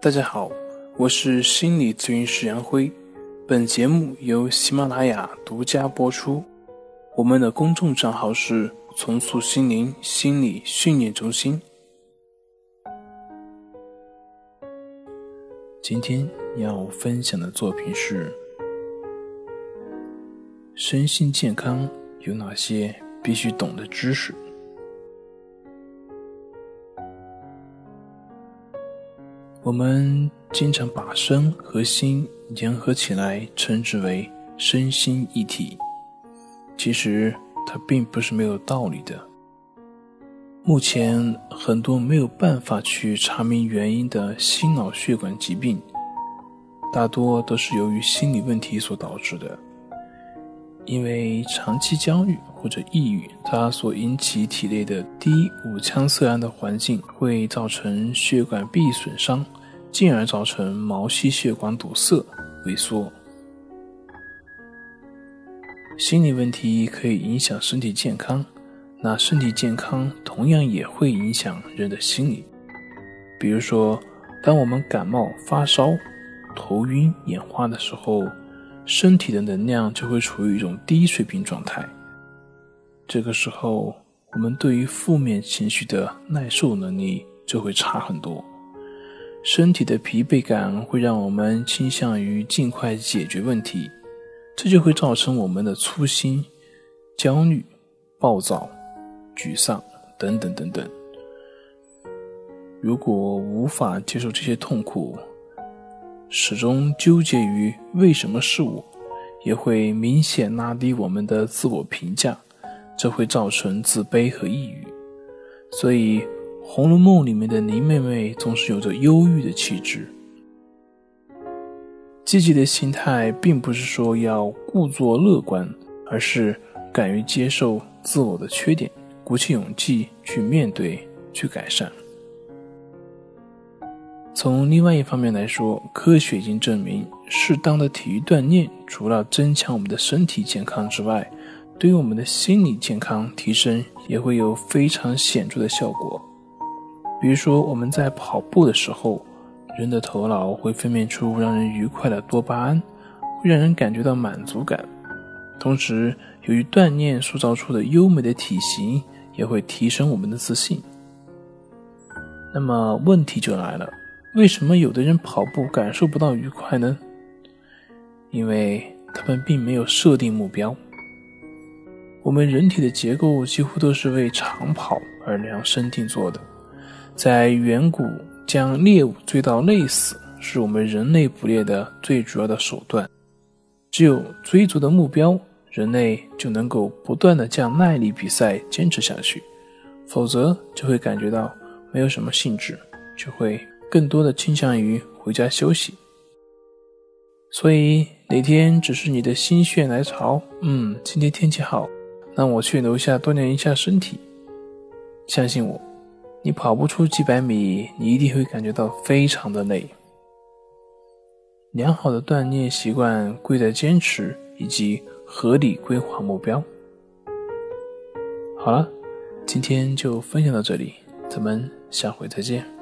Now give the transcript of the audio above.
大家好，我是心理咨询师杨辉，本节目由喜马拉雅独家播出。我们的公众账号是“重塑心灵心理训练中心”。今天要分享的作品是：身心健康有哪些必须懂的知识？我们经常把身和心联合起来，称之为身心一体。其实它并不是没有道理的。目前很多没有办法去查明原因的心脑血管疾病，大多都是由于心理问题所导致的。因为长期焦虑或者抑郁，它所引起体内的低五羟色胺的环境，会造成血管壁损伤。进而造成毛细血管堵塞、萎缩。心理问题可以影响身体健康，那身体健康同样也会影响人的心理。比如说，当我们感冒发烧、头晕眼花的时候，身体的能量就会处于一种低水平状态。这个时候，我们对于负面情绪的耐受能力就会差很多。身体的疲惫感会让我们倾向于尽快解决问题，这就会造成我们的粗心、焦虑、暴躁、沮丧等等等等。如果无法接受这些痛苦，始终纠结于为什么是我，也会明显拉低我们的自我评价，这会造成自卑和抑郁。所以。《红楼梦》里面的林妹妹总是有着忧郁的气质。积极的心态并不是说要故作乐观，而是敢于接受自我的缺点，鼓起勇气去面对、去改善。从另外一方面来说，科学已经证明，适当的体育锻炼除了增强我们的身体健康之外，对于我们的心理健康提升也会有非常显著的效果。比如说，我们在跑步的时候，人的头脑会分泌出让人愉快的多巴胺，会让人感觉到满足感。同时，由于锻炼塑造出的优美的体型，也会提升我们的自信。那么问题就来了，为什么有的人跑步感受不到愉快呢？因为他们并没有设定目标。我们人体的结构几乎都是为长跑而量身定做的。在远古，将猎物追到累死，是我们人类捕猎的最主要的手段。只有追逐的目标，人类就能够不断的将耐力比赛坚持下去，否则就会感觉到没有什么兴致，就会更多的倾向于回家休息。所以哪天只是你的心血来潮，嗯，今天天气好，那我去楼下锻炼一下身体。相信我。你跑不出几百米，你一定会感觉到非常的累。良好的锻炼习惯贵在坚持以及合理规划目标。好了，今天就分享到这里，咱们下回再见。